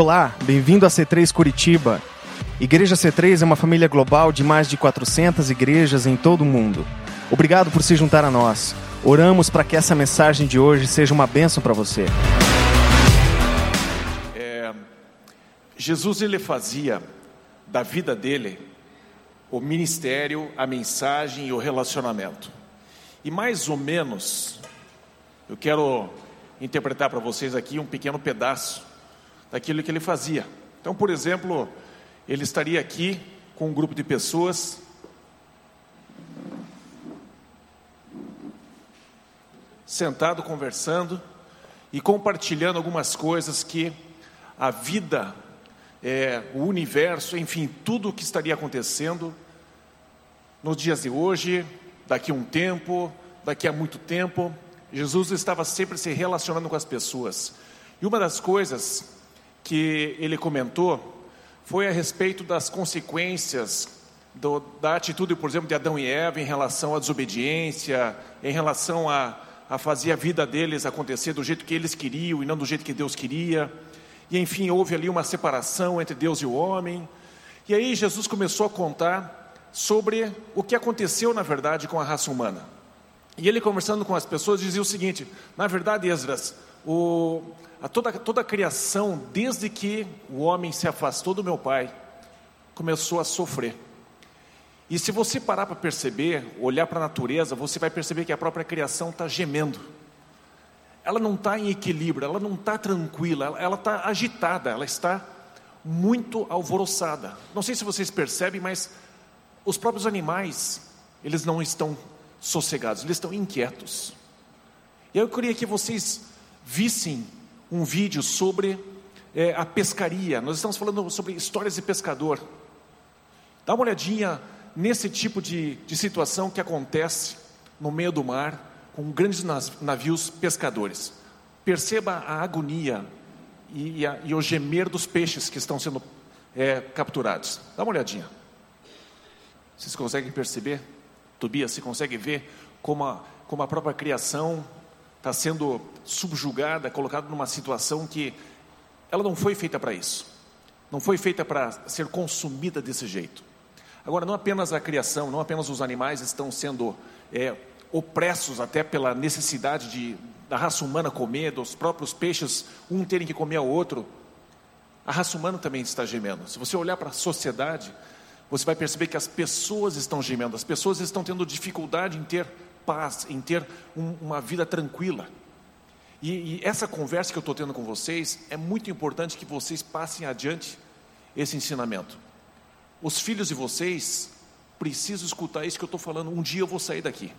Olá, bem-vindo a C3 Curitiba. Igreja C3 é uma família global de mais de 400 igrejas em todo o mundo. Obrigado por se juntar a nós. Oramos para que essa mensagem de hoje seja uma bênção para você. É, Jesus ele fazia da vida dele o ministério, a mensagem e o relacionamento. E mais ou menos, eu quero interpretar para vocês aqui um pequeno pedaço daquilo que ele fazia. Então, por exemplo, ele estaria aqui com um grupo de pessoas. Sentado conversando e compartilhando algumas coisas que a vida, é, o universo, enfim, tudo o que estaria acontecendo nos dias de hoje, daqui a um tempo, daqui a muito tempo, Jesus estava sempre se relacionando com as pessoas. E uma das coisas que ele comentou foi a respeito das consequências do, da atitude, por exemplo, de Adão e Eva em relação à desobediência, em relação a, a fazer a vida deles acontecer do jeito que eles queriam e não do jeito que Deus queria. E enfim, houve ali uma separação entre Deus e o homem. E aí Jesus começou a contar sobre o que aconteceu, na verdade, com a raça humana. E ele conversando com as pessoas dizia o seguinte: na verdade, Esdras, o, a toda, toda a criação, desde que o homem se afastou do meu pai, começou a sofrer. E se você parar para perceber, olhar para a natureza, você vai perceber que a própria criação está gemendo. Ela não está em equilíbrio, ela não está tranquila, ela está agitada, ela está muito alvoroçada. Não sei se vocês percebem, mas os próprios animais, eles não estão sossegados, eles estão inquietos. E eu queria que vocês vissem um vídeo sobre é, a pescaria. Nós estamos falando sobre histórias de pescador. Dá uma olhadinha nesse tipo de, de situação que acontece no meio do mar com grandes navios pescadores. Perceba a agonia e, e, a, e o gemer dos peixes que estão sendo é, capturados. Dá uma olhadinha. Vocês conseguem perceber? Tobias, você consegue ver como a, como a própria criação está sendo subjugada, colocada numa situação que ela não foi feita para isso. Não foi feita para ser consumida desse jeito. Agora, não apenas a criação, não apenas os animais estão sendo é, opressos até pela necessidade de, da raça humana comer, dos próprios peixes, um terem que comer ao outro. A raça humana também está gemendo. Se você olhar para a sociedade, você vai perceber que as pessoas estão gemendo, as pessoas estão tendo dificuldade em ter paz, em ter um, uma vida tranquila. E, e essa conversa que eu estou tendo com vocês é muito importante que vocês passem adiante esse ensinamento. Os filhos de vocês precisam escutar isso que eu estou falando. Um dia eu vou sair daqui.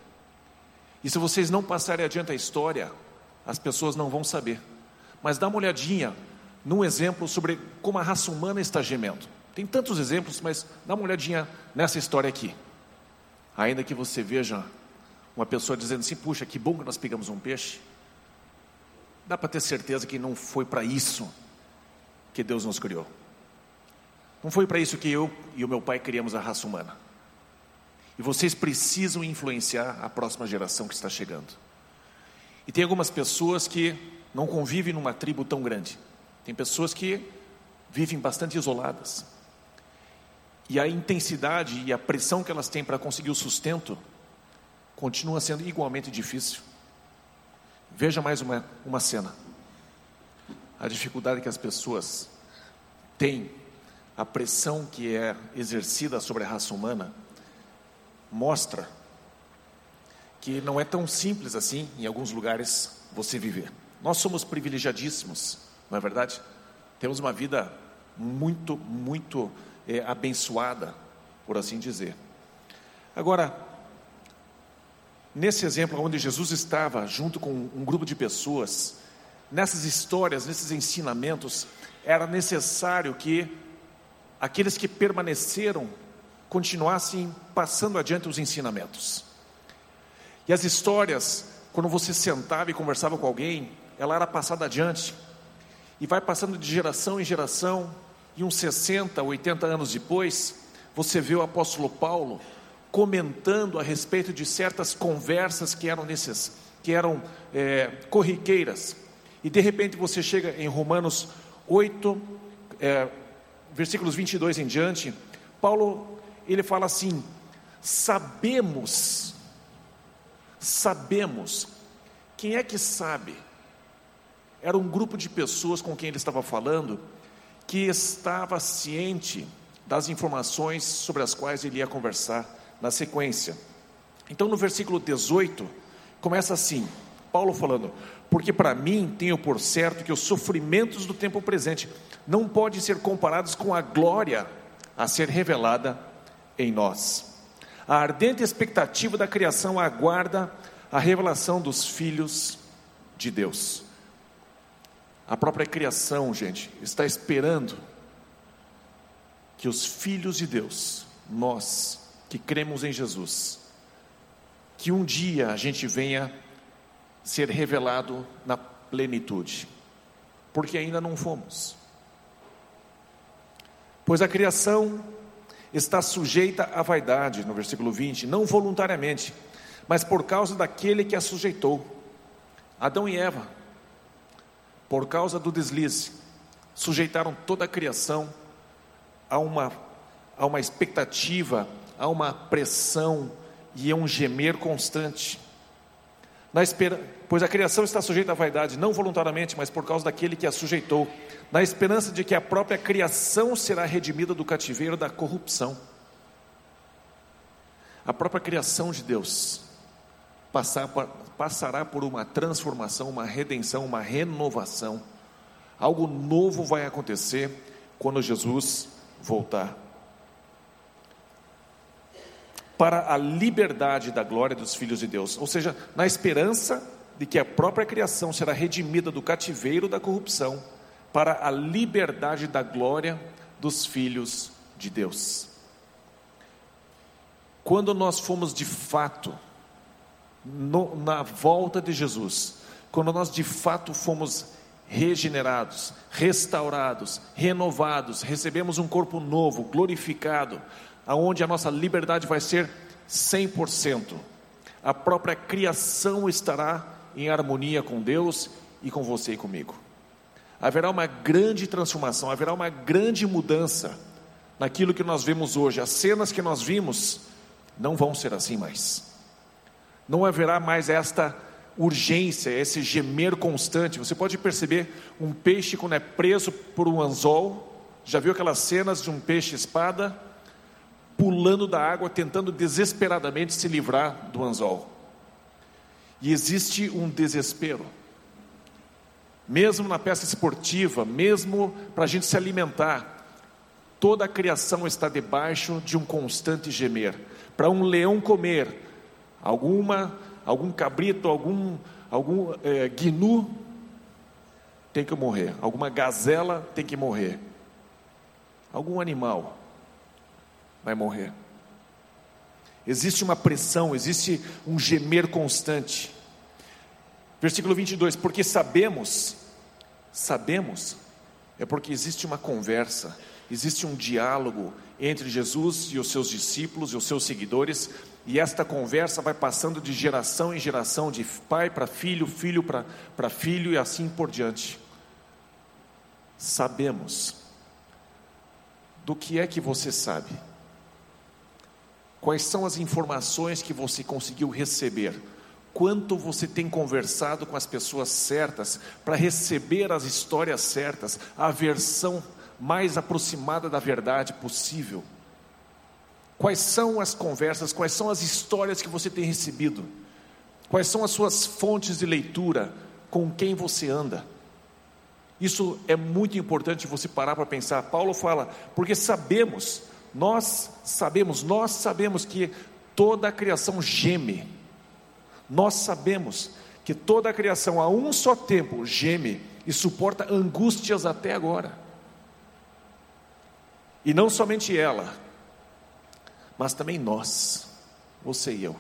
E se vocês não passarem adiante a história, as pessoas não vão saber. Mas dá uma olhadinha num exemplo sobre como a raça humana está gemendo. Tem tantos exemplos, mas dá uma olhadinha nessa história aqui. Ainda que você veja uma pessoa dizendo assim: puxa, que bom que nós pegamos um peixe. Dá para ter certeza que não foi para isso que Deus nos criou. Não foi para isso que eu e o meu pai criamos a raça humana. E vocês precisam influenciar a próxima geração que está chegando. E tem algumas pessoas que não convivem numa tribo tão grande. Tem pessoas que vivem bastante isoladas. E a intensidade e a pressão que elas têm para conseguir o sustento continua sendo igualmente difícil. Veja mais uma, uma cena. A dificuldade que as pessoas têm, a pressão que é exercida sobre a raça humana, mostra que não é tão simples assim, em alguns lugares, você viver. Nós somos privilegiadíssimos, não é verdade? Temos uma vida muito, muito é, abençoada, por assim dizer. Agora, Nesse exemplo, onde Jesus estava junto com um grupo de pessoas, nessas histórias, nesses ensinamentos, era necessário que aqueles que permaneceram continuassem passando adiante os ensinamentos. E as histórias, quando você sentava e conversava com alguém, ela era passada adiante e vai passando de geração em geração, e uns 60, 80 anos depois, você vê o apóstolo Paulo comentando a respeito de certas conversas que eram nesses, que eram é, corriqueiras. E de repente você chega em Romanos 8 é, versículos 22 em diante, Paulo ele fala assim: sabemos, sabemos. Quem é que sabe? Era um grupo de pessoas com quem ele estava falando que estava ciente das informações sobre as quais ele ia conversar na sequência. Então, no versículo 18, começa assim: Paulo falando, porque para mim tenho por certo que os sofrimentos do tempo presente não podem ser comparados com a glória a ser revelada em nós. A ardente expectativa da criação aguarda a revelação dos filhos de Deus. A própria criação, gente, está esperando que os filhos de Deus, nós que cremos em Jesus, que um dia a gente venha ser revelado na plenitude, porque ainda não fomos. Pois a criação está sujeita à vaidade, no versículo 20, não voluntariamente, mas por causa daquele que a sujeitou. Adão e Eva, por causa do deslize, sujeitaram toda a criação a uma, a uma expectativa, a uma pressão e a um gemer constante. Espera... Pois a criação está sujeita à vaidade, não voluntariamente, mas por causa daquele que a sujeitou, na esperança de que a própria criação será redimida do cativeiro da corrupção. A própria criação de Deus passará por uma transformação, uma redenção, uma renovação. Algo novo vai acontecer quando Jesus voltar para a liberdade da glória dos filhos de Deus, ou seja, na esperança de que a própria criação será redimida do cativeiro da corrupção, para a liberdade da glória dos filhos de Deus. Quando nós fomos de fato no, na volta de Jesus, quando nós de fato fomos regenerados, restaurados, renovados, recebemos um corpo novo, glorificado, aonde a nossa liberdade vai ser 100%. A própria criação estará em harmonia com Deus e com você e comigo. Haverá uma grande transformação, haverá uma grande mudança naquilo que nós vemos hoje. As cenas que nós vimos não vão ser assim mais. Não haverá mais esta urgência, esse gemer constante. Você pode perceber um peixe quando é preso por um anzol. Já viu aquelas cenas de um peixe espada? Pulando da água, tentando desesperadamente se livrar do anzol. E existe um desespero. Mesmo na pesca esportiva, mesmo para a gente se alimentar, toda a criação está debaixo de um constante gemer. Para um leão comer alguma, algum cabrito, algum, algum é, gnu, tem que morrer. Alguma gazela tem que morrer. Algum animal vai morrer. Existe uma pressão, existe um gemer constante. Versículo 22: Porque sabemos, sabemos, é porque existe uma conversa, existe um diálogo entre Jesus e os seus discípulos e os seus seguidores, e esta conversa vai passando de geração em geração, de pai para filho, filho para filho e assim por diante. Sabemos. Do que é que você sabe? Quais são as informações que você conseguiu receber? Quanto você tem conversado com as pessoas certas para receber as histórias certas, a versão mais aproximada da verdade possível? Quais são as conversas, quais são as histórias que você tem recebido? Quais são as suas fontes de leitura? Com quem você anda? Isso é muito importante você parar para pensar. Paulo fala, porque sabemos nós sabemos, nós sabemos que toda a criação geme. Nós sabemos que toda a criação a um só tempo geme e suporta angústias até agora. E não somente ela, mas também nós, você e eu.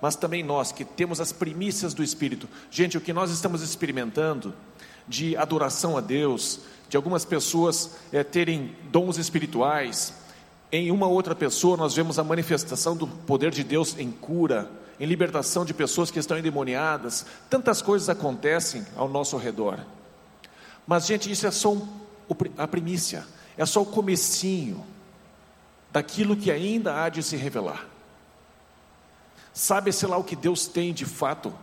Mas também nós que temos as primícias do Espírito. Gente, o que nós estamos experimentando de adoração a Deus, de algumas pessoas é, terem dons espirituais. Em uma outra pessoa, nós vemos a manifestação do poder de Deus em cura, em libertação de pessoas que estão endemoniadas. Tantas coisas acontecem ao nosso redor. Mas, gente, isso é só um, a primícia, é só o comecinho daquilo que ainda há de se revelar. Sabe-se lá o que Deus tem de fato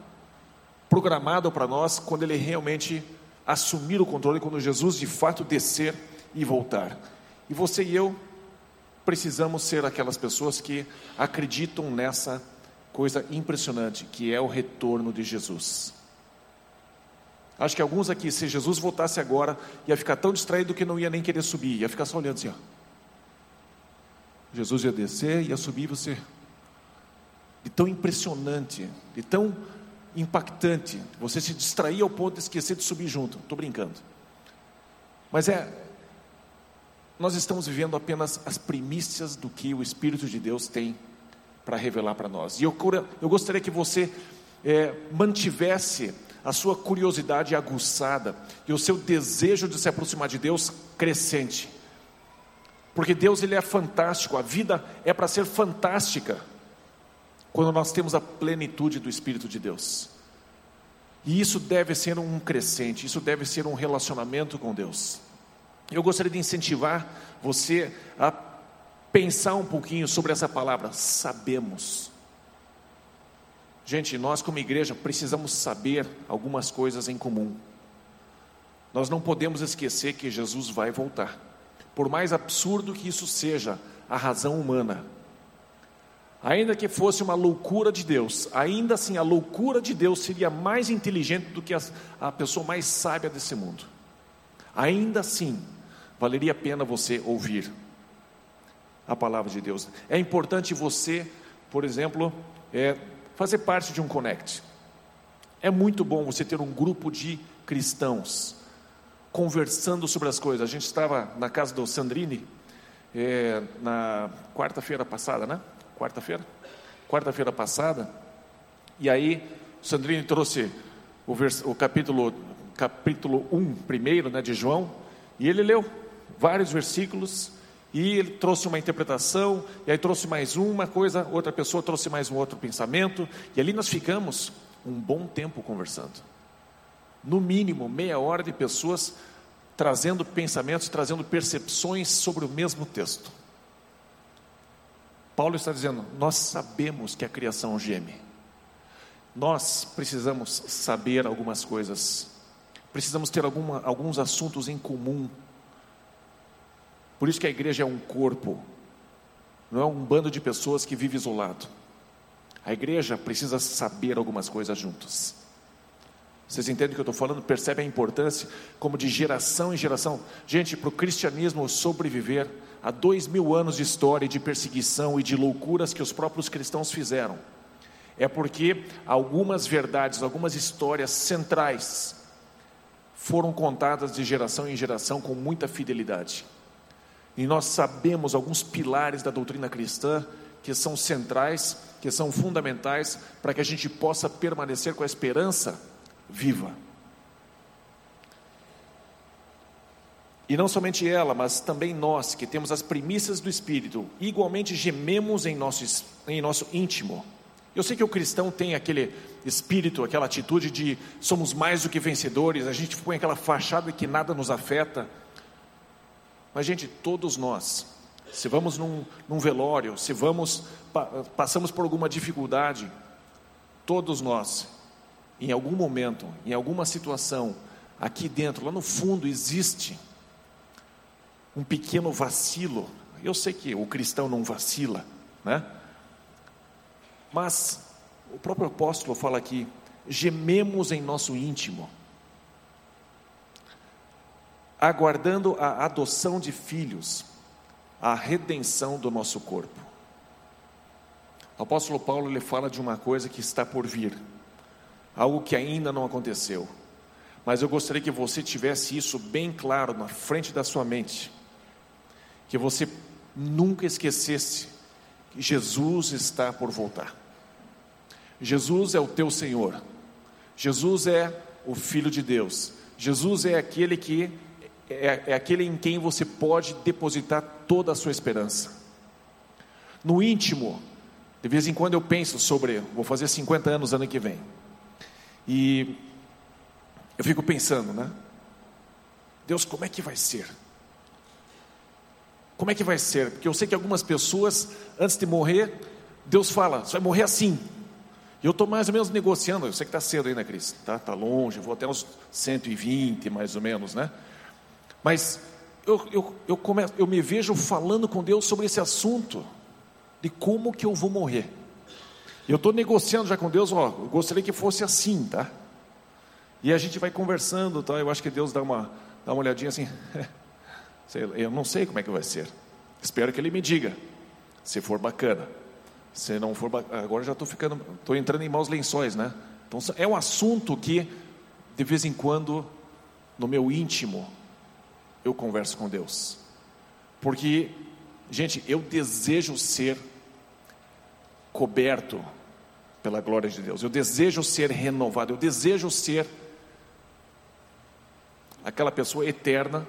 programado para nós quando Ele realmente assumir o controle, quando Jesus de fato descer e voltar. E você e eu precisamos ser aquelas pessoas que acreditam nessa coisa impressionante que é o retorno de Jesus. Acho que alguns aqui, se Jesus voltasse agora, ia ficar tão distraído que não ia nem querer subir, ia ficar só olhando assim, ó. Jesus ia descer, ia subir, você de tão impressionante, de tão impactante, você se distrair ao ponto de esquecer de subir junto. Estou brincando. Mas é nós estamos vivendo apenas as primícias do que o Espírito de Deus tem para revelar para nós. E eu, eu gostaria que você é, mantivesse a sua curiosidade aguçada e o seu desejo de se aproximar de Deus crescente. Porque Deus ele é fantástico, a vida é para ser fantástica quando nós temos a plenitude do Espírito de Deus. E isso deve ser um crescente, isso deve ser um relacionamento com Deus. Eu gostaria de incentivar você a pensar um pouquinho sobre essa palavra, sabemos. Gente, nós como igreja precisamos saber algumas coisas em comum. Nós não podemos esquecer que Jesus vai voltar. Por mais absurdo que isso seja, a razão humana, ainda que fosse uma loucura de Deus, ainda assim a loucura de Deus seria mais inteligente do que a, a pessoa mais sábia desse mundo. Ainda assim, valeria a pena você ouvir a palavra de Deus. É importante você, por exemplo, é, fazer parte de um Connect. É muito bom você ter um grupo de cristãos conversando sobre as coisas. A gente estava na casa do Sandrini é, na quarta-feira passada, né? Quarta-feira? Quarta-feira passada. E aí, o Sandrini trouxe o, vers, o capítulo, capítulo 1, primeiro, né, de João, e ele leu vários versículos e ele trouxe uma interpretação, e aí trouxe mais uma coisa, outra pessoa trouxe mais um outro pensamento, e ali nós ficamos um bom tempo conversando. No mínimo, meia hora de pessoas trazendo pensamentos, trazendo percepções sobre o mesmo texto. Paulo está dizendo: nós sabemos que a criação geme, nós precisamos saber algumas coisas, precisamos ter alguma, alguns assuntos em comum por isso que a igreja é um corpo, não é um bando de pessoas que vive isolado. A igreja precisa saber algumas coisas juntos. Vocês entendem o que eu estou falando? Percebem a importância, como de geração em geração. Gente, para o cristianismo sobreviver a dois mil anos de história de perseguição e de loucuras que os próprios cristãos fizeram, é porque algumas verdades, algumas histórias centrais foram contadas de geração em geração com muita fidelidade. E nós sabemos alguns pilares da doutrina cristã que são centrais, que são fundamentais para que a gente possa permanecer com a esperança viva. E não somente ela, mas também nós, que temos as primícias do Espírito, igualmente gememos em nosso, em nosso íntimo. Eu sei que o cristão tem aquele espírito, aquela atitude de somos mais do que vencedores, a gente põe aquela fachada que nada nos afeta, mas, gente, todos nós, se vamos num, num velório, se vamos, pa, passamos por alguma dificuldade, todos nós, em algum momento, em alguma situação, aqui dentro, lá no fundo, existe um pequeno vacilo. Eu sei que o cristão não vacila, né? Mas o próprio apóstolo fala aqui: gememos em nosso íntimo aguardando a adoção de filhos, a redenção do nosso corpo. O apóstolo Paulo ele fala de uma coisa que está por vir, algo que ainda não aconteceu. Mas eu gostaria que você tivesse isso bem claro na frente da sua mente, que você nunca esquecesse que Jesus está por voltar. Jesus é o teu Senhor. Jesus é o Filho de Deus. Jesus é aquele que é, é aquele em quem você pode depositar toda a sua esperança. No íntimo, de vez em quando eu penso sobre, vou fazer 50 anos ano que vem, e eu fico pensando, né? Deus, como é que vai ser? Como é que vai ser? Porque eu sei que algumas pessoas, antes de morrer, Deus fala, você vai morrer assim. E eu estou mais ou menos negociando, eu sei que está cedo ainda, Cris, está tá longe, vou até uns 120 mais ou menos, né? Mas eu, eu, eu, começo, eu me vejo falando com Deus sobre esse assunto, de como que eu vou morrer. Eu estou negociando já com Deus, ó, eu gostaria que fosse assim, tá? E a gente vai conversando, tá? Eu acho que Deus dá uma, dá uma olhadinha assim, eu não sei como é que vai ser. Espero que Ele me diga, se for bacana. Se não for, agora já estou ficando, estou entrando em maus lençóis, né? Então é um assunto que de vez em quando no meu íntimo eu converso com Deus, porque gente eu desejo ser coberto pela glória de Deus. Eu desejo ser renovado. Eu desejo ser aquela pessoa eterna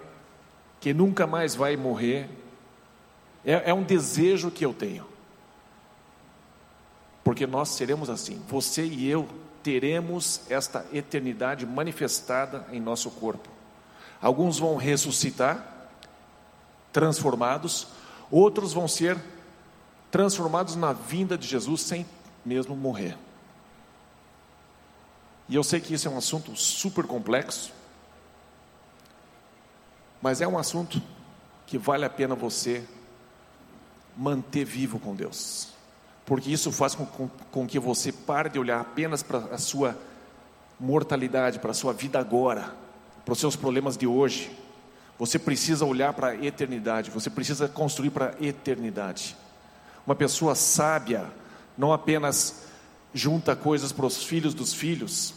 que nunca mais vai morrer. É, é um desejo que eu tenho porque nós seremos assim. Você e eu teremos esta eternidade manifestada em nosso corpo. Alguns vão ressuscitar, transformados, outros vão ser transformados na vinda de Jesus sem mesmo morrer. E eu sei que isso é um assunto super complexo, mas é um assunto que vale a pena você manter vivo com Deus porque isso faz com, com, com que você pare de olhar apenas para a sua mortalidade, para a sua vida agora, para os seus problemas de hoje. Você precisa olhar para a eternidade, você precisa construir para a eternidade. Uma pessoa sábia não apenas junta coisas para os filhos dos filhos,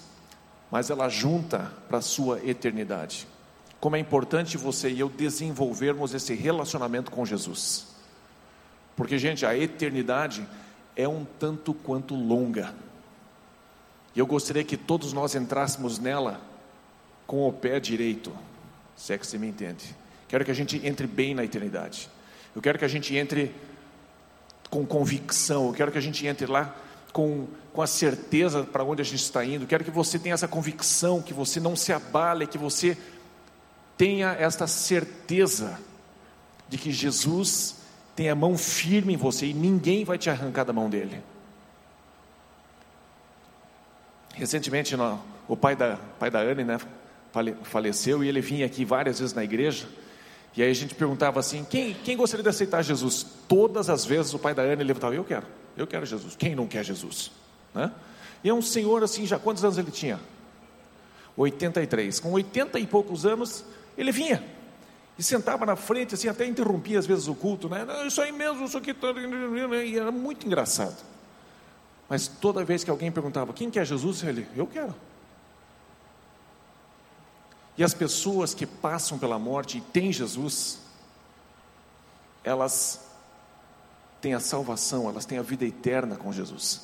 mas ela junta para a sua eternidade. Como é importante você e eu desenvolvermos esse relacionamento com Jesus. Porque, gente, a eternidade é um tanto quanto longa. E eu gostaria que todos nós entrássemos nela com o pé direito, se é que você me entende. Quero que a gente entre bem na eternidade. Eu quero que a gente entre com convicção. Eu quero que a gente entre lá com, com a certeza para onde a gente está indo. Eu quero que você tenha essa convicção, que você não se abale, que você tenha esta certeza de que Jesus tem a mão firme em você e ninguém vai te arrancar da mão dele. Recentemente, o pai da, pai da Anne né, faleceu e ele vinha aqui várias vezes na igreja. E aí a gente perguntava assim: quem, quem gostaria de aceitar Jesus? Todas as vezes o pai da Anne levantava: Eu quero, eu quero Jesus. Quem não quer Jesus? Né? E é um senhor assim, já quantos anos ele tinha? 83. Com 80 e poucos anos, ele vinha e sentava na frente, assim, até interrompia às vezes o culto, né? Isso aí mesmo, isso aqui, tá... e era muito engraçado. Mas toda vez que alguém perguntava, quem quer Jesus? Ele, eu quero. E as pessoas que passam pela morte e têm Jesus, elas têm a salvação, elas têm a vida eterna com Jesus.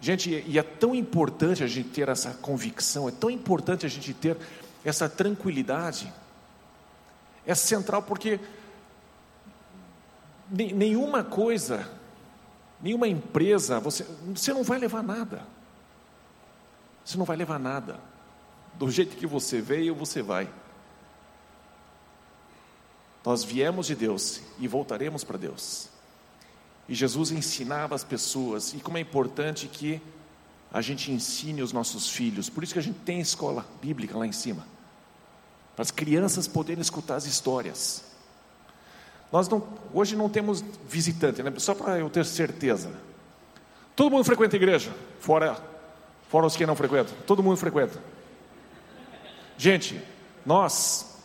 Gente, e é tão importante a gente ter essa convicção, é tão importante a gente ter essa tranquilidade é central porque nenhuma coisa, nenhuma empresa, você, você não vai levar nada. Você não vai levar nada. Do jeito que você veio, você vai. Nós viemos de Deus e voltaremos para Deus. E Jesus ensinava as pessoas, e como é importante que a gente ensine os nossos filhos. Por isso que a gente tem escola bíblica lá em cima para as crianças poderem escutar as histórias. Nós não, hoje não temos visitante, né? só para eu ter certeza. Todo mundo frequenta a igreja, fora, fora os que não frequentam. Todo mundo frequenta. Gente, nós,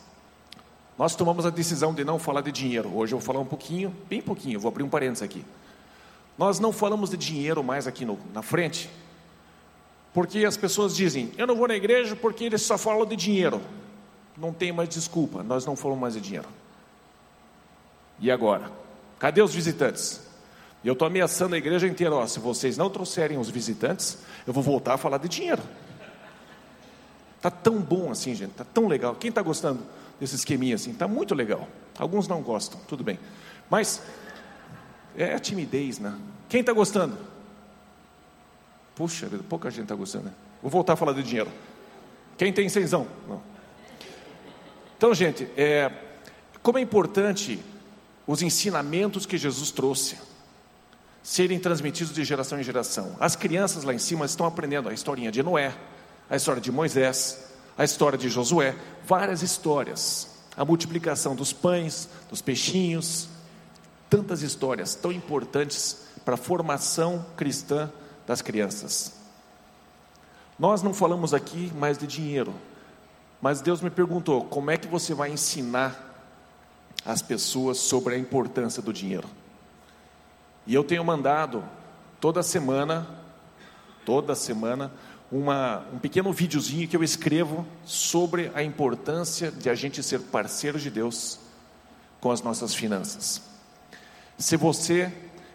nós tomamos a decisão de não falar de dinheiro. Hoje eu vou falar um pouquinho, bem pouquinho, vou abrir um parênteses aqui. Nós não falamos de dinheiro mais aqui no, na frente, porque as pessoas dizem: eu não vou na igreja porque eles só falam de dinheiro não tem mais desculpa, nós não falamos mais de dinheiro. E agora? Cadê os visitantes? E eu estou ameaçando a igreja inteira: ó, se vocês não trouxerem os visitantes, eu vou voltar a falar de dinheiro. Tá tão bom assim, gente, tá tão legal. Quem está gostando desse esqueminha assim? Tá muito legal. Alguns não gostam, tudo bem. Mas é a timidez, né? Quem está gostando? Puxa, pouca gente está gostando. Né? Vou voltar a falar de dinheiro. Quem tem cenzão? Não. Então, gente, é, como é importante os ensinamentos que Jesus trouxe serem transmitidos de geração em geração. As crianças lá em cima estão aprendendo a historinha de Noé, a história de Moisés, a história de Josué, várias histórias. A multiplicação dos pães, dos peixinhos, tantas histórias tão importantes para a formação cristã das crianças. Nós não falamos aqui mais de dinheiro, mas Deus me perguntou: como é que você vai ensinar as pessoas sobre a importância do dinheiro? E eu tenho mandado toda semana, toda semana, uma, um pequeno videozinho que eu escrevo sobre a importância de a gente ser parceiro de Deus com as nossas finanças. Se você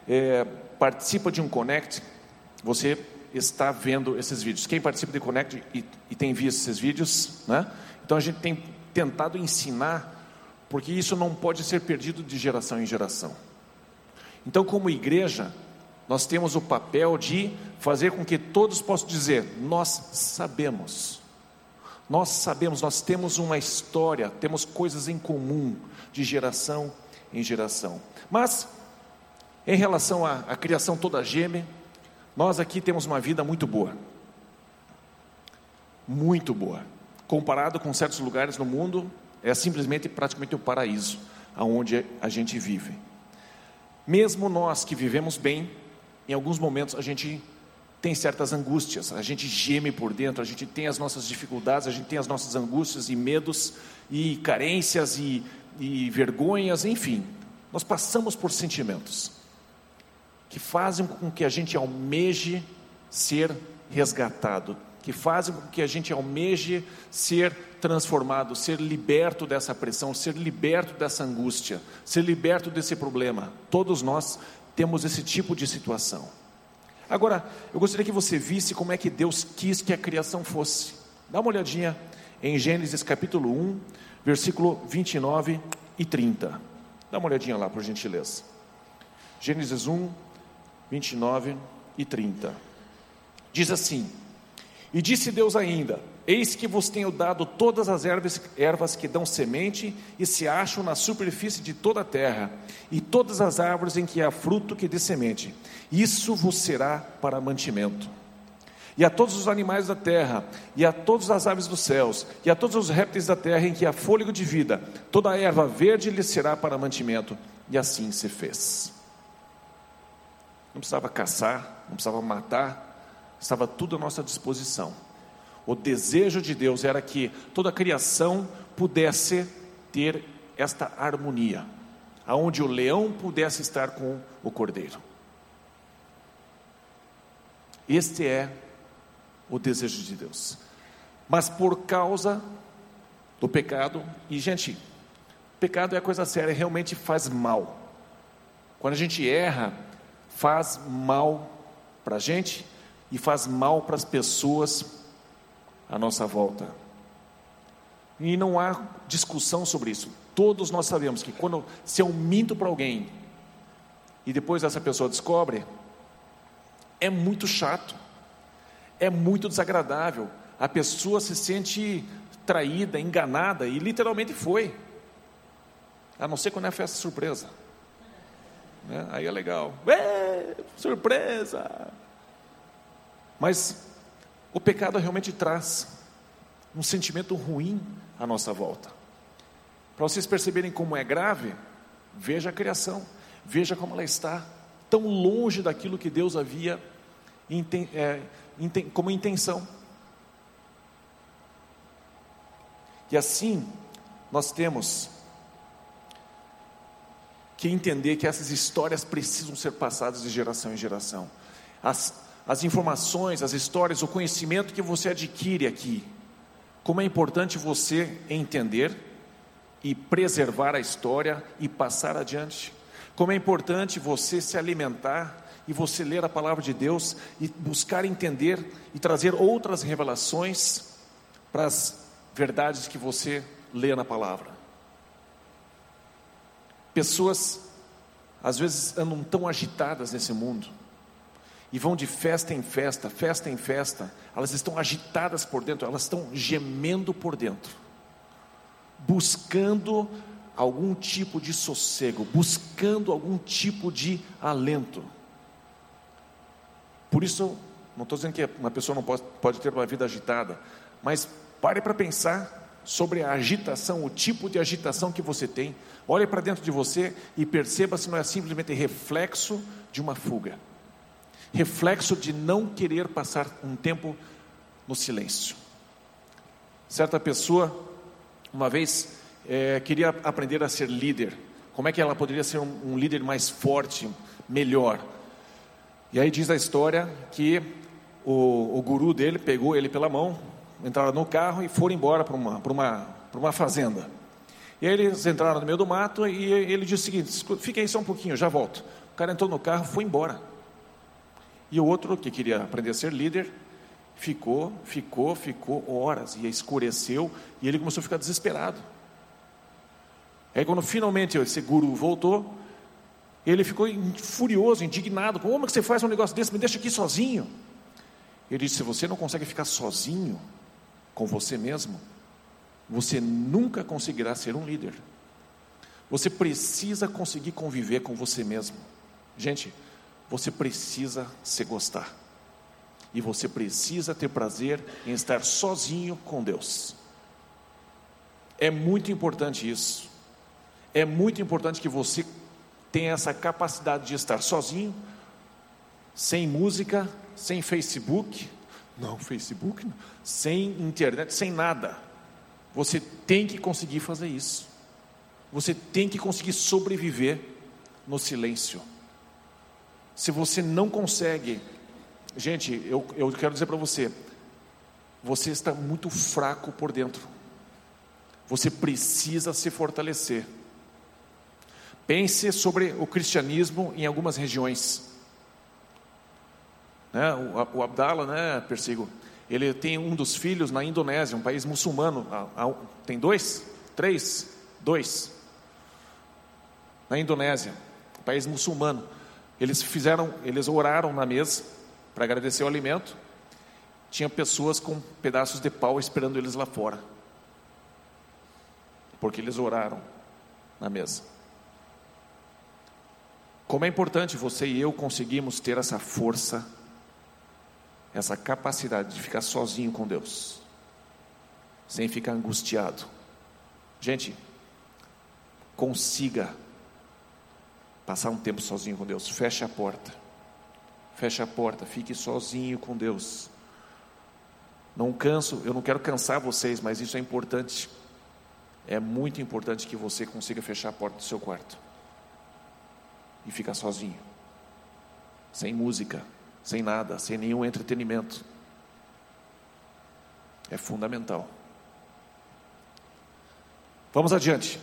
é, participa de um Connect, você está vendo esses vídeos. Quem participa de Connect e, e tem visto esses vídeos, né? Então a gente tem tentado ensinar, porque isso não pode ser perdido de geração em geração. Então, como igreja, nós temos o papel de fazer com que todos possam dizer: nós sabemos. Nós sabemos, nós temos uma história, temos coisas em comum de geração em geração. Mas, em relação à, à criação toda gêmea, nós aqui temos uma vida muito boa. Muito boa. Comparado com certos lugares no mundo, é simplesmente praticamente o paraíso aonde a gente vive. Mesmo nós que vivemos bem, em alguns momentos a gente tem certas angústias, a gente geme por dentro, a gente tem as nossas dificuldades, a gente tem as nossas angústias e medos e carências e, e vergonhas, enfim, nós passamos por sentimentos que fazem com que a gente almeje ser resgatado, que fazem com que a gente almeje ser transformado, ser liberto dessa pressão, ser liberto dessa angústia, ser liberto desse problema. Todos nós temos esse tipo de situação. Agora, eu gostaria que você visse como é que Deus quis que a criação fosse. Dá uma olhadinha em Gênesis capítulo 1, versículo 29 e 30. Dá uma olhadinha lá, por gentileza. Gênesis 1, 29 e 30. Diz assim: e disse Deus ainda: Eis que vos tenho dado todas as ervas, ervas, que dão semente e se acham na superfície de toda a terra, e todas as árvores em que há fruto que dê semente. Isso vos será para mantimento. E a todos os animais da terra, e a todas as aves dos céus, e a todos os répteis da terra em que há fôlego de vida, toda a erva verde lhe será para mantimento. E assim se fez. Não precisava caçar, não precisava matar, estava tudo à nossa disposição. O desejo de Deus era que toda a criação pudesse ter esta harmonia, aonde o leão pudesse estar com o cordeiro. Este é o desejo de Deus. Mas por causa do pecado, e gente, pecado é coisa séria, realmente faz mal. Quando a gente erra, faz mal para a gente, e faz mal para as pessoas à nossa volta. E não há discussão sobre isso. Todos nós sabemos que quando se eu minto para alguém e depois essa pessoa descobre, é muito chato, é muito desagradável. A pessoa se sente traída, enganada e literalmente foi. A não ser quando é festa surpresa. Né? Aí é legal. surpresa! Mas o pecado realmente traz um sentimento ruim à nossa volta. Para vocês perceberem como é grave, veja a criação, veja como ela está tão longe daquilo que Deus havia é, como intenção. E assim, nós temos que entender que essas histórias precisam ser passadas de geração em geração. As, as informações, as histórias, o conhecimento que você adquire aqui. Como é importante você entender e preservar a história e passar adiante. Como é importante você se alimentar e você ler a palavra de Deus e buscar entender e trazer outras revelações para as verdades que você lê na palavra. Pessoas às vezes andam tão agitadas nesse mundo e vão de festa em festa, festa em festa, elas estão agitadas por dentro, elas estão gemendo por dentro. buscando algum tipo de sossego, buscando algum tipo de alento. Por isso, não estou dizendo que uma pessoa não pode, pode ter uma vida agitada, mas pare para pensar sobre a agitação, o tipo de agitação que você tem. Olhe para dentro de você e perceba se não é simplesmente reflexo de uma fuga. Reflexo de não querer passar um tempo no silêncio. Certa pessoa, uma vez, é, queria aprender a ser líder. Como é que ela poderia ser um, um líder mais forte, melhor? E aí diz a história que o, o guru dele pegou ele pela mão, entraram no carro e foram embora para uma, uma, uma fazenda. E aí eles entraram no meio do mato e ele disse o seguinte: fique aí só um pouquinho, já volto. O cara entrou no carro, foi embora. E o outro, que queria aprender a ser líder, ficou, ficou, ficou horas e escureceu e ele começou a ficar desesperado. Aí quando finalmente esse guru voltou, ele ficou furioso, indignado: como é que você faz um negócio desse? Me deixa aqui sozinho. Ele disse: se você não consegue ficar sozinho, com você mesmo, você nunca conseguirá ser um líder. Você precisa conseguir conviver com você mesmo. Gente, você precisa se gostar. E você precisa ter prazer em estar sozinho com Deus. É muito importante isso. É muito importante que você tenha essa capacidade de estar sozinho, sem música, sem Facebook, não, Facebook, não. sem internet, sem nada. Você tem que conseguir fazer isso. Você tem que conseguir sobreviver no silêncio. Se você não consegue, gente, eu, eu quero dizer para você, você está muito fraco por dentro. Você precisa se fortalecer. Pense sobre o cristianismo em algumas regiões. Né? O, o Abdala, né, persigo, ele tem um dos filhos na Indonésia, um país muçulmano. Tem dois? Três? Dois. Na Indonésia, um país muçulmano. Eles fizeram, eles oraram na mesa para agradecer o alimento. Tinha pessoas com pedaços de pau esperando eles lá fora. Porque eles oraram na mesa. Como é importante você e eu conseguimos ter essa força essa capacidade de ficar sozinho com Deus, sem ficar angustiado. Gente, consiga passar um tempo sozinho com Deus, feche a porta. Feche a porta, fique sozinho com Deus. Não canso, eu não quero cansar vocês, mas isso é importante. É muito importante que você consiga fechar a porta do seu quarto e ficar sozinho, sem música, sem nada, sem nenhum entretenimento. É fundamental. Vamos adiante.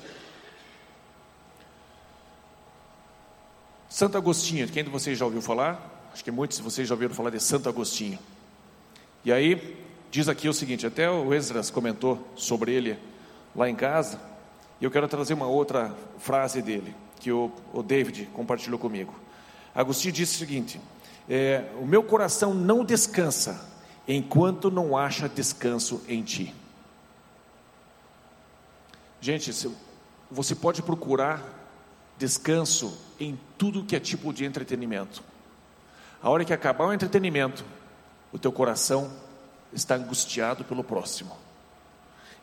Santo Agostinho, quem de vocês já ouviu falar? Acho que muitos de vocês já ouviram falar de Santo Agostinho. E aí, diz aqui o seguinte: até o Esdras comentou sobre ele lá em casa, e eu quero trazer uma outra frase dele, que o, o David compartilhou comigo. Agostinho disse o seguinte: é, o meu coração não descansa enquanto não acha descanso em ti. Gente, você pode procurar descanso em tudo que é tipo de entretenimento. A hora que acabar o entretenimento, o teu coração está angustiado pelo próximo,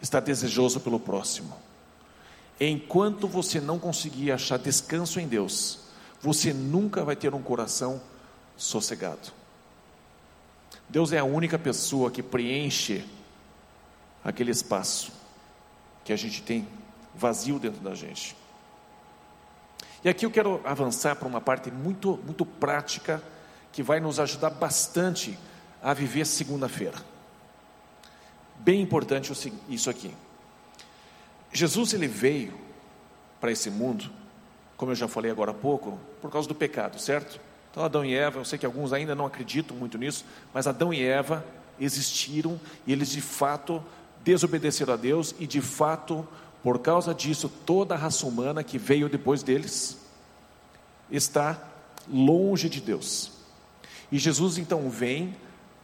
está desejoso pelo próximo. Enquanto você não conseguir achar descanso em Deus, você nunca vai ter um coração sossegado. Deus é a única pessoa que preenche aquele espaço que a gente tem vazio dentro da gente. E aqui eu quero avançar para uma parte muito, muito prática que vai nos ajudar bastante a viver segunda-feira. Bem importante isso aqui. Jesus ele veio para esse mundo, como eu já falei agora há pouco, por causa do pecado, certo? Então, Adão e Eva, eu sei que alguns ainda não acreditam muito nisso, mas Adão e Eva existiram e eles de fato desobedeceram a Deus e de fato, por causa disso, toda a raça humana que veio depois deles está longe de Deus. E Jesus então vem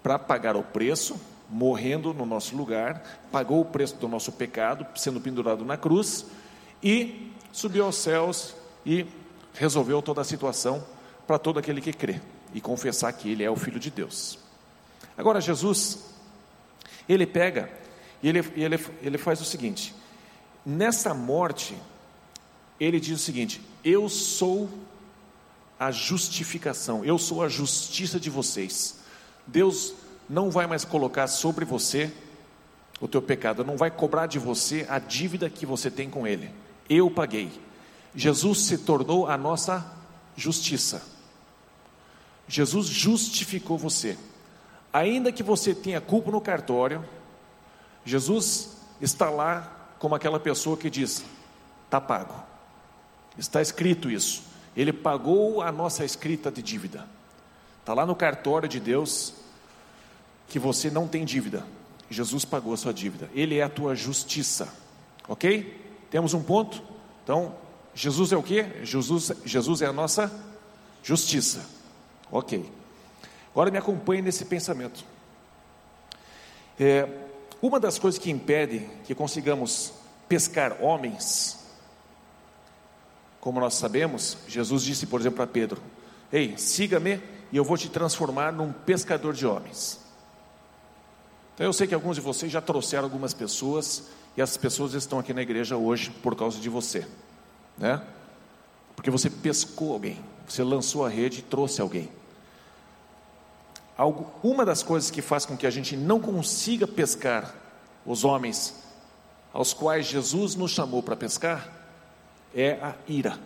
para pagar o preço morrendo no nosso lugar, pagou o preço do nosso pecado, sendo pendurado na cruz, e subiu aos céus e resolveu toda a situação para todo aquele que crê e confessar que ele é o Filho de Deus. Agora, Jesus, ele pega e ele, ele, ele faz o seguinte: nessa morte, ele diz o seguinte: Eu sou a justificação, eu sou a justiça de vocês. Deus não vai mais colocar sobre você o teu pecado, não vai cobrar de você a dívida que você tem com Ele. Eu paguei. Jesus se tornou a nossa justiça. Jesus justificou você. Ainda que você tenha culpa no cartório, Jesus está lá como aquela pessoa que diz: está pago. Está escrito isso. Ele pagou a nossa escrita de dívida. Está lá no cartório de Deus que você não tem dívida. Jesus pagou a sua dívida. Ele é a tua justiça. Ok? Temos um ponto? Então, Jesus é o que? Jesus, Jesus é a nossa justiça. Ok. Agora me acompanhe nesse pensamento. É, uma das coisas que impede que consigamos pescar homens, como nós sabemos, Jesus disse, por exemplo, a Pedro: Ei, siga-me e eu vou te transformar num pescador de homens. Então eu sei que alguns de vocês já trouxeram algumas pessoas e essas pessoas estão aqui na igreja hoje por causa de você, né? Porque você pescou alguém, você lançou a rede e trouxe alguém. Algo, uma das coisas que faz com que a gente não consiga pescar os homens aos quais Jesus nos chamou para pescar é a ira.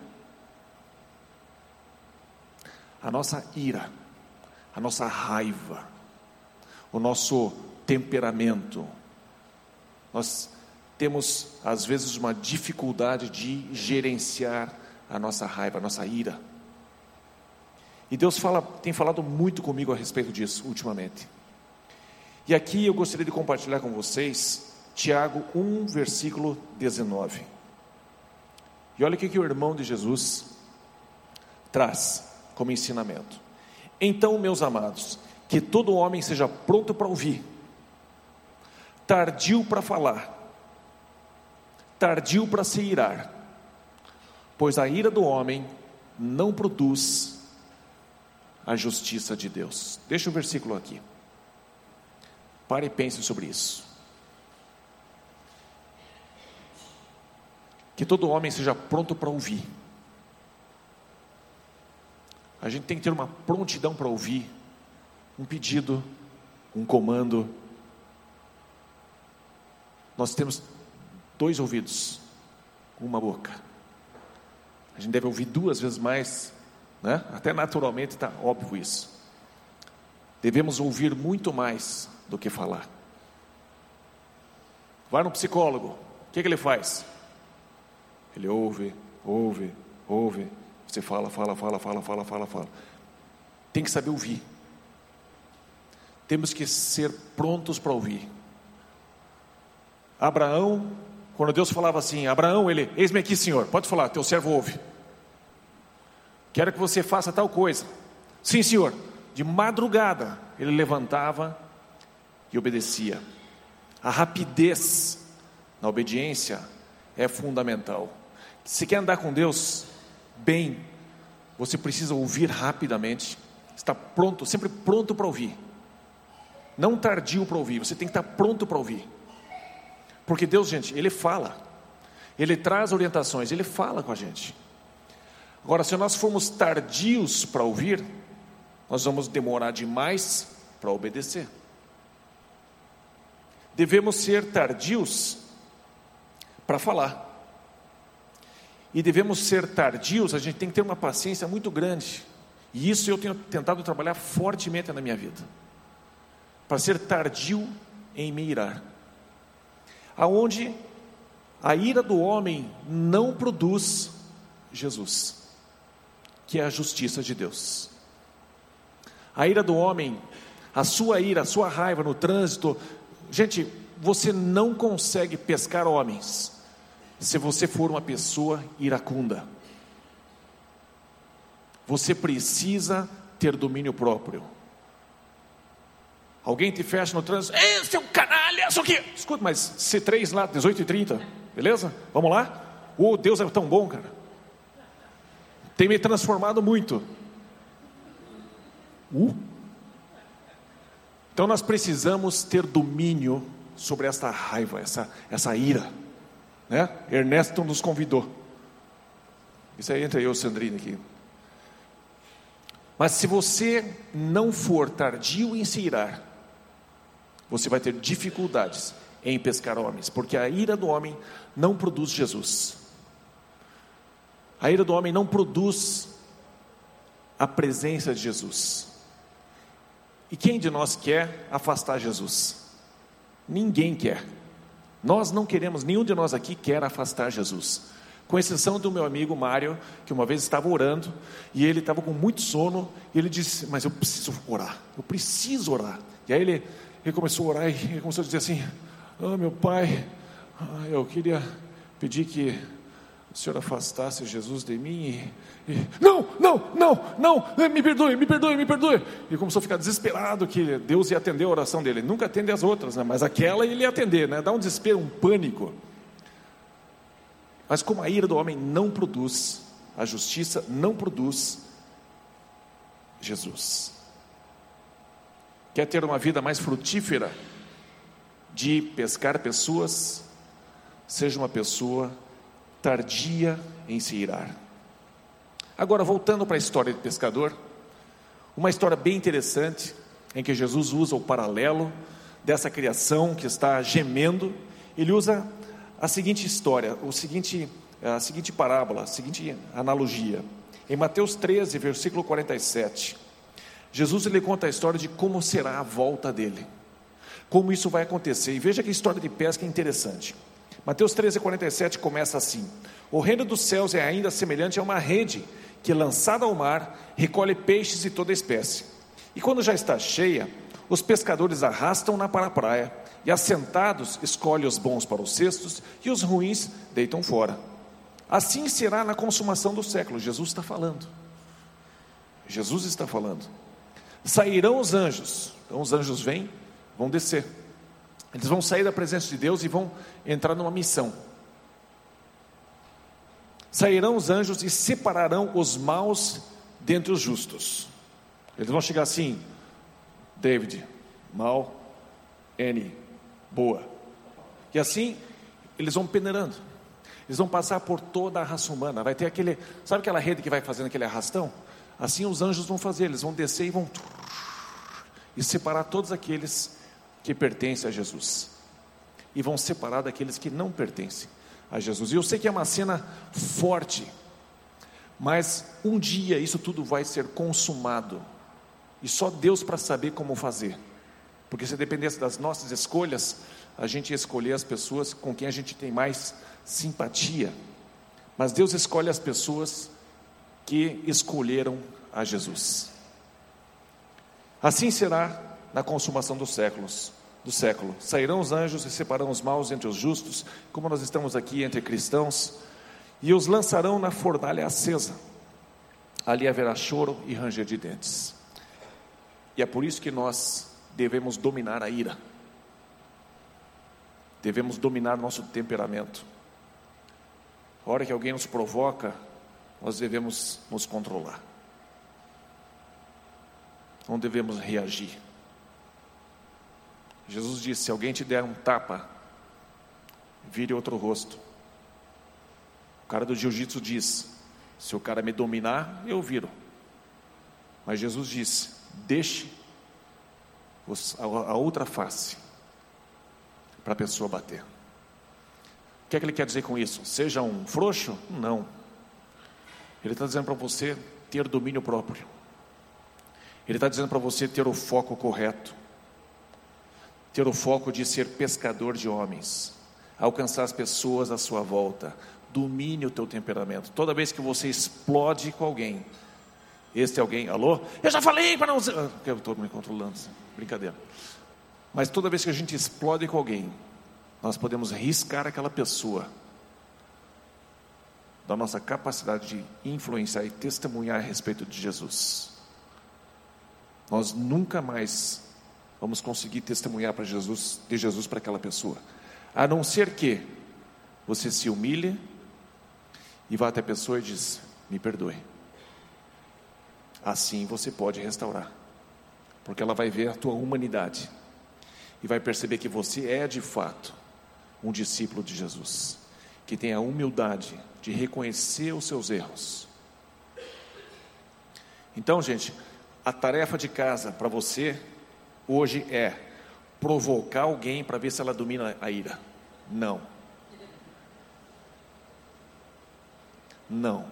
A nossa ira, a nossa raiva, o nosso temperamento. Nós temos, às vezes, uma dificuldade de gerenciar a nossa raiva, a nossa ira. E Deus fala, tem falado muito comigo a respeito disso ultimamente. E aqui eu gostaria de compartilhar com vocês Tiago 1, versículo 19. E olha o que o irmão de Jesus traz como ensinamento. Então, meus amados, que todo homem seja pronto para ouvir, tardio para falar, tardio para se irar, pois a ira do homem não produz a justiça de Deus. Deixa o versículo aqui. Pare e pense sobre isso. Que todo homem seja pronto para ouvir. A gente tem que ter uma prontidão para ouvir um pedido, um comando. Nós temos dois ouvidos, uma boca. A gente deve ouvir duas vezes mais, né? até naturalmente está óbvio isso. Devemos ouvir muito mais do que falar. Vai no psicólogo, o que, que ele faz? Ele ouve, ouve, ouve. Você fala, fala, fala, fala, fala, fala, fala. Tem que saber ouvir. Temos que ser prontos para ouvir. Abraão, quando Deus falava assim, Abraão, ele, eis-me aqui, Senhor, pode falar, teu servo ouve. Quero que você faça tal coisa. Sim, Senhor. De madrugada, ele levantava e obedecia. A rapidez na obediência é fundamental. Se quer andar com Deus bem, você precisa ouvir rapidamente, estar pronto, sempre pronto para ouvir. Não tardio para ouvir, você tem que estar pronto para ouvir. Porque Deus, gente, Ele fala, Ele traz orientações, Ele fala com a gente. Agora, se nós formos tardios para ouvir, nós vamos demorar demais para obedecer. Devemos ser tardios para falar. E devemos ser tardios, a gente tem que ter uma paciência muito grande. E isso eu tenho tentado trabalhar fortemente na minha vida. Para ser tardio em me irar. Aonde a ira do homem não produz Jesus, que é a justiça de Deus. A ira do homem, a sua ira, a sua raiva no trânsito, gente, você não consegue pescar homens se você for uma pessoa iracunda. Você precisa ter domínio próprio. Alguém te fecha no trânsito, ei, seu canalha, só que. Escuta, mas C3 lá, 18 e 30, beleza? Vamos lá? Oh, Deus é tão bom, cara. Tem me transformado muito. Uh. Então nós precisamos ter domínio sobre essa raiva, essa, essa ira. Né? Ernesto nos convidou. Isso aí entre eu e Sandrine aqui. Mas se você não for tardio em se irar, você vai ter dificuldades em pescar homens, porque a ira do homem não produz Jesus. A ira do homem não produz a presença de Jesus. E quem de nós quer afastar Jesus? Ninguém quer. Nós não queremos, nenhum de nós aqui quer afastar Jesus. Com exceção do meu amigo Mário, que uma vez estava orando e ele estava com muito sono, e ele disse: Mas eu preciso orar, eu preciso orar. E aí ele, ele começou a orar e começou a dizer assim: Ah, oh, meu pai, eu queria pedir que o Senhor afastasse Jesus de mim e, e, não, não, não, não, me perdoe, me perdoe, me perdoe. E começou a ficar desesperado que Deus ia atender a oração dele. Nunca atende as outras, né? mas aquela ele ia atender, né? Dá um desespero, um pânico. Mas como a ira do homem não produz, a justiça não produz Jesus. Quer ter uma vida mais frutífera de pescar pessoas? Seja uma pessoa tardia em se irar. Agora, voltando para a história do pescador, uma história bem interessante, em que Jesus usa o paralelo dessa criação que está gemendo, ele usa a seguinte história, o seguinte, a seguinte parábola, a seguinte analogia. Em Mateus 13, versículo 47, Jesus ele conta a história de como será a volta dele, como isso vai acontecer. E veja que a história de pesca é interessante. Mateus 13, 47 começa assim: O reino dos céus é ainda semelhante a uma rede que, lançada ao mar, recolhe peixes de toda espécie. E quando já está cheia, os pescadores arrastam-na para a praia, e assentados escolhe os bons para os cestos, e os ruins deitam fora. Assim será na consumação do século. Jesus está falando. Jesus está falando. Sairão os anjos. Então os anjos vêm, vão descer. Eles vão sair da presença de Deus e vão entrar numa missão. Sairão os anjos e separarão os maus dentre os justos. Eles vão chegar assim: David, mal, N, boa. E assim eles vão peneirando. Eles vão passar por toda a raça humana. Vai ter aquele, sabe aquela rede que vai fazendo aquele arrastão? Assim os anjos vão fazer, eles vão descer e vão e separar todos aqueles que pertencem a Jesus e vão separar daqueles que não pertencem a Jesus. E eu sei que é uma cena forte, mas um dia isso tudo vai ser consumado e só Deus para saber como fazer. Porque se dependesse das nossas escolhas, a gente ia escolher as pessoas com quem a gente tem mais simpatia. Mas Deus escolhe as pessoas que escolheram a Jesus. Assim será na consumação dos séculos, do século. Sairão os anjos e separarão os maus entre os justos, como nós estamos aqui entre cristãos, e os lançarão na fornalha acesa. Ali haverá choro e ranger de dentes. E é por isso que nós devemos dominar a ira. Devemos dominar nosso temperamento. A hora que alguém nos provoca, nós devemos nos controlar. Não devemos reagir. Jesus disse: Se alguém te der um tapa, vire outro rosto. O cara do jiu-jitsu diz: Se o cara me dominar, eu viro. Mas Jesus disse: Deixe a outra face para a pessoa bater. O que é que ele quer dizer com isso? Seja um frouxo? Não. Ele está dizendo para você ter domínio próprio. Ele está dizendo para você ter o foco correto ter o foco de ser pescador de homens, alcançar as pessoas à sua volta, domine o teu temperamento. Toda vez que você explode com alguém, este alguém, alô? Eu já falei para não. Ah, eu estou me controlando, brincadeira. Mas toda vez que a gente explode com alguém, nós podemos riscar aquela pessoa da nossa capacidade de influenciar e testemunhar a respeito de Jesus. Nós nunca mais vamos conseguir testemunhar para Jesus, de Jesus para aquela pessoa. A não ser que você se humilhe e vá até a pessoa e diz: "Me perdoe". Assim você pode restaurar. Porque ela vai ver a tua humanidade e vai perceber que você é de fato um discípulo de Jesus, que tem a humildade de reconhecer os seus erros. Então, gente, a tarefa de casa para você hoje é provocar alguém para ver se ela domina a ira. Não. Não.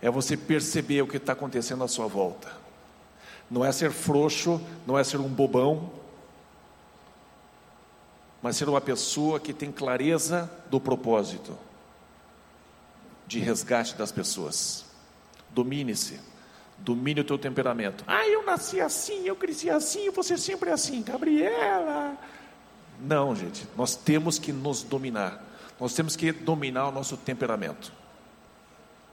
É você perceber o que está acontecendo à sua volta. Não é ser frouxo, não é ser um bobão, mas ser uma pessoa que tem clareza do propósito de resgate das pessoas. Domine-se, domine o teu temperamento. Ah, eu nasci assim, eu cresci assim, você sempre é assim, Gabriela. Não, gente, nós temos que nos dominar. Nós temos que dominar o nosso temperamento.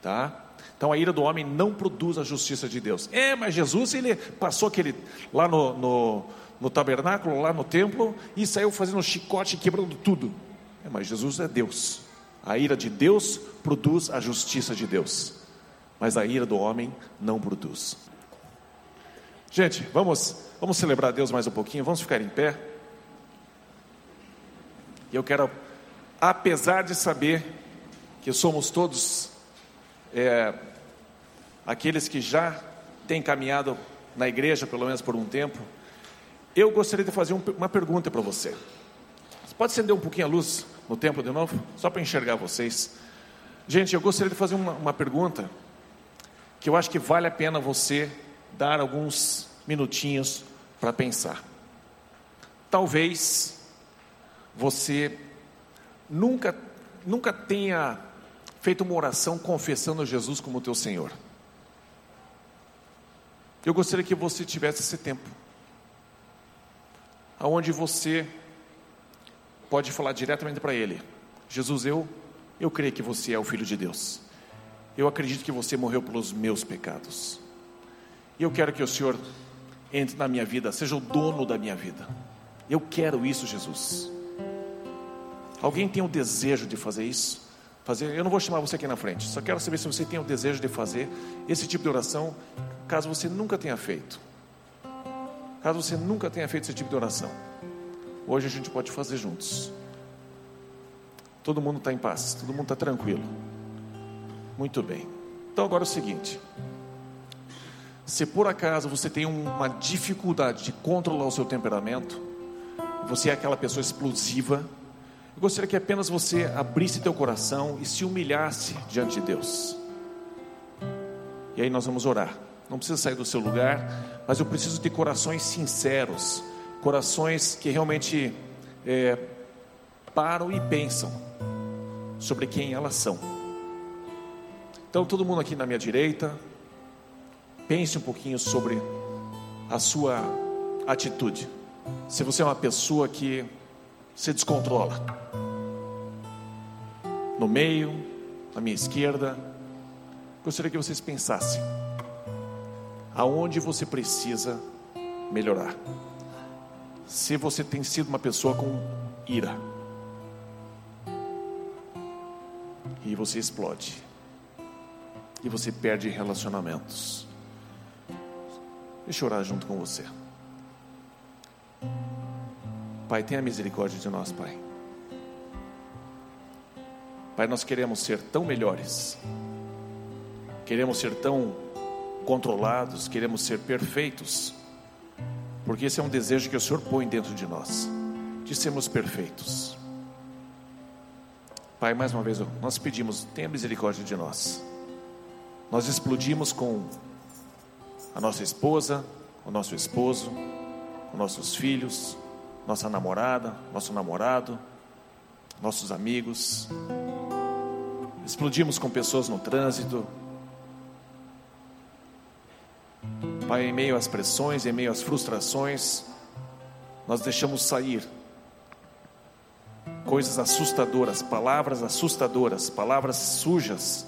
Tá? Então a ira do homem não produz a justiça de Deus. É, mas Jesus ele passou aquele lá no, no, no tabernáculo, lá no templo, e saiu fazendo um chicote quebrando tudo. É, mas Jesus é Deus. A ira de Deus produz a justiça de Deus, mas a ira do homem não produz. Gente, vamos, vamos celebrar Deus mais um pouquinho, vamos ficar em pé. E eu quero, apesar de saber que somos todos é, aqueles que já têm caminhado na igreja, pelo menos por um tempo, eu gostaria de fazer um, uma pergunta para você. Você pode acender um pouquinho a luz no templo de novo? Só para enxergar vocês. Gente, eu gostaria de fazer uma, uma pergunta que eu acho que vale a pena você dar alguns minutinhos para pensar. Talvez você nunca, nunca tenha feito uma oração confessando Jesus como teu Senhor. Eu gostaria que você tivesse esse tempo, aonde você pode falar diretamente para Ele: Jesus, eu, eu creio que você é o Filho de Deus. Eu acredito que você morreu pelos meus pecados. E eu quero que o Senhor entre na minha vida, seja o dono da minha vida. Eu quero isso, Jesus. Alguém tem o desejo de fazer isso? Fazer, eu não vou chamar você aqui na frente, só quero saber se você tem o desejo de fazer esse tipo de oração, caso você nunca tenha feito. Caso você nunca tenha feito esse tipo de oração. Hoje a gente pode fazer juntos. Todo mundo está em paz, todo mundo está tranquilo. Muito bem. Então agora é o seguinte: se por acaso você tem uma dificuldade de controlar o seu temperamento, você é aquela pessoa explosiva, eu gostaria que apenas você abrisse teu coração e se humilhasse diante de Deus. E aí nós vamos orar. Não precisa sair do seu lugar, mas eu preciso de corações sinceros, corações que realmente é, param e pensam sobre quem elas são. Então, todo mundo aqui na minha direita, pense um pouquinho sobre a sua atitude. Se você é uma pessoa que se descontrola, no meio, na minha esquerda, gostaria que vocês pensassem aonde você precisa melhorar se você tem sido uma pessoa com ira. E você explode. E você perde relacionamentos. Deixa eu orar junto com você. Pai, tenha misericórdia de nós, Pai. Pai, nós queremos ser tão melhores. Queremos ser tão controlados, queremos ser perfeitos porque esse é um desejo que o Senhor põe dentro de nós, de sermos perfeitos. Pai, mais uma vez nós pedimos, tenha misericórdia de nós. Nós explodimos com a nossa esposa, o nosso esposo, com nossos filhos, nossa namorada, nosso namorado, nossos amigos. Explodimos com pessoas no trânsito, Pai, em meio às pressões, em meio às frustrações, nós deixamos sair coisas assustadoras, palavras assustadoras, palavras sujas,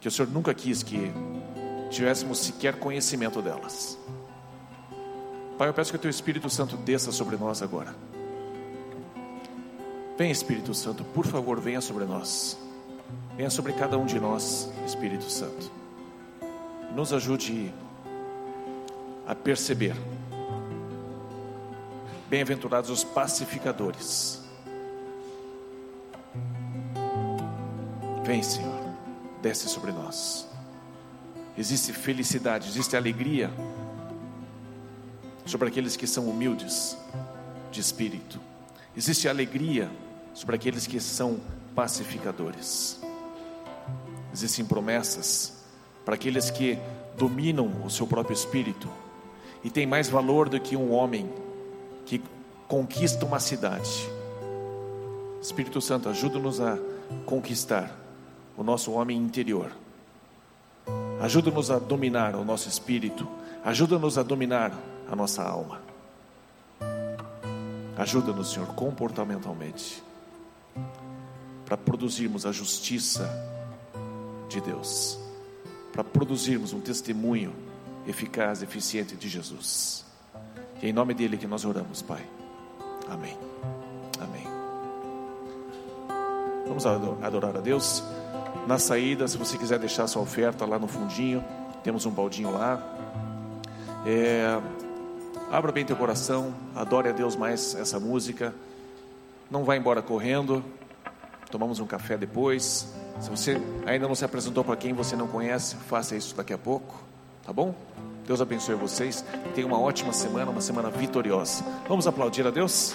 que o Senhor nunca quis que tivéssemos sequer conhecimento delas. Pai, eu peço que o Teu Espírito Santo desça sobre nós agora. Vem, Espírito Santo, por favor, venha sobre nós. Venha sobre cada um de nós, Espírito Santo. Nos ajude a perceber. Bem-aventurados os pacificadores. Vem, Senhor, desce sobre nós. Existe felicidade, existe alegria sobre aqueles que são humildes de espírito. Existe alegria sobre aqueles que são pacificadores. Existem promessas para aqueles que dominam o seu próprio espírito e têm mais valor do que um homem que conquista uma cidade. Espírito Santo, ajuda-nos a conquistar o nosso homem interior. Ajuda-nos a dominar o nosso espírito. Ajuda-nos a dominar a nossa alma. Ajuda-nos, Senhor, comportamentalmente para produzirmos a justiça de Deus, para produzirmos um testemunho eficaz, eficiente de Jesus. E é em nome dele que nós oramos, Pai. Amém. Amém. Vamos adorar a Deus. Na saída, se você quiser deixar sua oferta lá no fundinho, temos um baldinho lá. É, abra bem teu coração, adore a Deus mais essa música. Não vá embora correndo, tomamos um café depois. Se você ainda não se apresentou para quem você não conhece, faça isso daqui a pouco, tá bom? Deus abençoe vocês. Tenha uma ótima semana, uma semana vitoriosa. Vamos aplaudir a Deus?